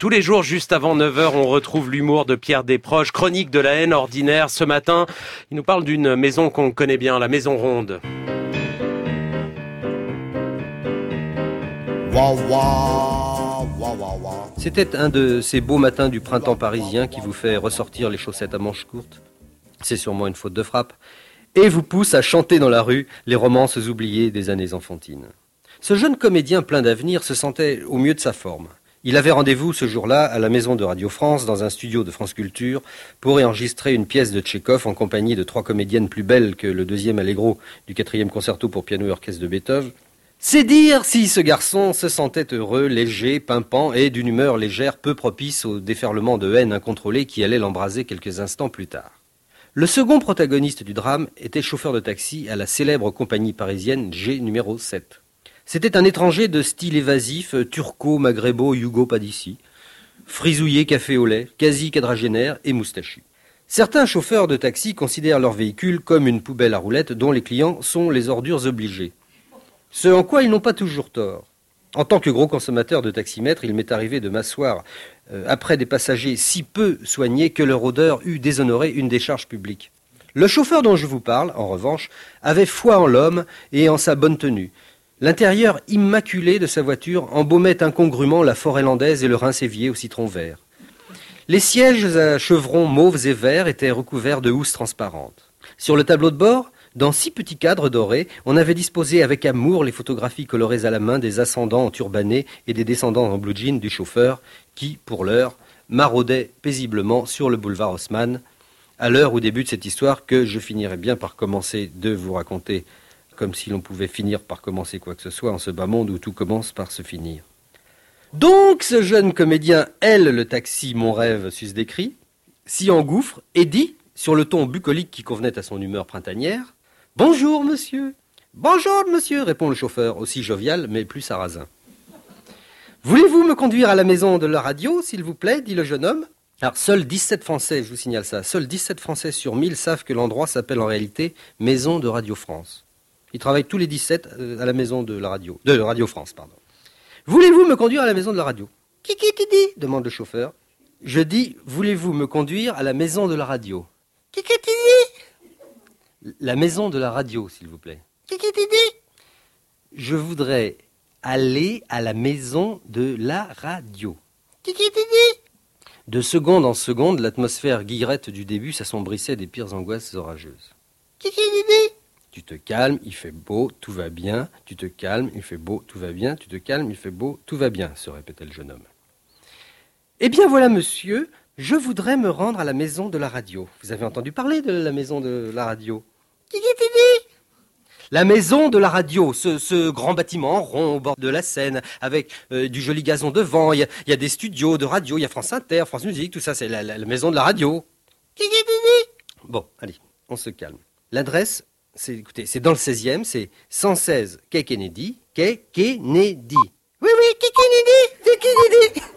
Tous les jours, juste avant 9h, on retrouve l'humour de Pierre Desproges, chronique de la haine ordinaire. Ce matin, il nous parle d'une maison qu'on connaît bien, la Maison Ronde. C'était un de ces beaux matins du printemps parisien qui vous fait ressortir les chaussettes à manches courtes. C'est sûrement une faute de frappe. Et vous pousse à chanter dans la rue les romances oubliées des années enfantines. Ce jeune comédien plein d'avenir se sentait au mieux de sa forme. Il avait rendez-vous ce jour-là à la maison de Radio France, dans un studio de France Culture, pour enregistrer une pièce de Tchékov en compagnie de trois comédiennes plus belles que le deuxième allegro du quatrième concerto pour piano et orchestre de Beethoven. C'est dire si ce garçon se sentait heureux, léger, pimpant et d'une humeur légère peu propice au déferlement de haine incontrôlée qui allait l'embraser quelques instants plus tard. Le second protagoniste du drame était chauffeur de taxi à la célèbre compagnie parisienne G numéro 7. C'était un étranger de style évasif, turco, maghrébo, yugo, pas d'ici. Frisouillé café au lait, quasi quadragénaire et moustachu. Certains chauffeurs de taxi considèrent leur véhicule comme une poubelle à roulettes dont les clients sont les ordures obligées. Ce en quoi ils n'ont pas toujours tort. En tant que gros consommateur de taximètre, il m'est arrivé de m'asseoir euh, après des passagers si peu soignés que leur odeur eût déshonoré une décharge publique. Le chauffeur dont je vous parle, en revanche, avait foi en l'homme et en sa bonne tenue. L'intérieur immaculé de sa voiture embaumait incongrument la forêt landaise et le rince-évier au citron vert. Les sièges à chevrons mauves et verts étaient recouverts de housse transparente. Sur le tableau de bord, dans six petits cadres dorés, on avait disposé avec amour les photographies colorées à la main des ascendants en turbané et des descendants en blue jean du chauffeur qui, pour l'heure, maraudait paisiblement sur le boulevard Haussmann, à l'heure où débute cette histoire que je finirai bien par commencer de vous raconter comme si l'on pouvait finir par commencer quoi que ce soit en ce bas monde où tout commence par se finir. Donc ce jeune comédien, elle, le taxi, mon rêve, sus décrit, s'y engouffre et dit, sur le ton bucolique qui convenait à son humeur printanière, Bonjour, monsieur. Bonjour, monsieur, répond le chauffeur, aussi jovial, mais plus sarrasin. Voulez-vous me conduire à la maison de la radio, s'il vous plaît? dit le jeune homme. Alors, seuls 17 Français, je vous signale ça, seuls 17 Français sur 1000 savent que l'endroit s'appelle en réalité Maison de Radio France. Ils travaillent tous les 17 euh, à la maison de la radio, de Radio France, pardon. Voulez-vous me conduire à la maison de la radio? Qui qui qui dit? demande le chauffeur. Je dis, voulez-vous me conduire à la maison de la radio? Qui qui dit? La maison de la radio, s'il vous plaît. Qui qui dit? Je voudrais aller à la maison de la radio. Qui qui dit? De seconde en seconde, l'atmosphère guillerette du début s'assombrissait des pires angoisses orageuses. Qui qui tu te calmes, il fait beau, tout va bien. Tu te calmes, il fait beau, tout va bien. Tu te calmes, il fait beau, tout va bien, se répétait le jeune homme. Eh bien voilà, monsieur, je voudrais me rendre à la maison de la radio. Vous avez entendu parler de la maison de la radio? Qui dit la maison de la radio, ce, grand bâtiment rond au bord de la Seine, avec euh, du joli gazon devant, il y, a des studios de radio, il y a France Inter, France Musique, tout ça, c'est la, la, maison de la radio. Bon, allez, on se calme. L'adresse, c'est, écoutez, c'est dans le 16e, c'est 116 Quai Kennedy, Quai Kennedy. Oui, oui, Quai Kennedy, Quai Kennedy.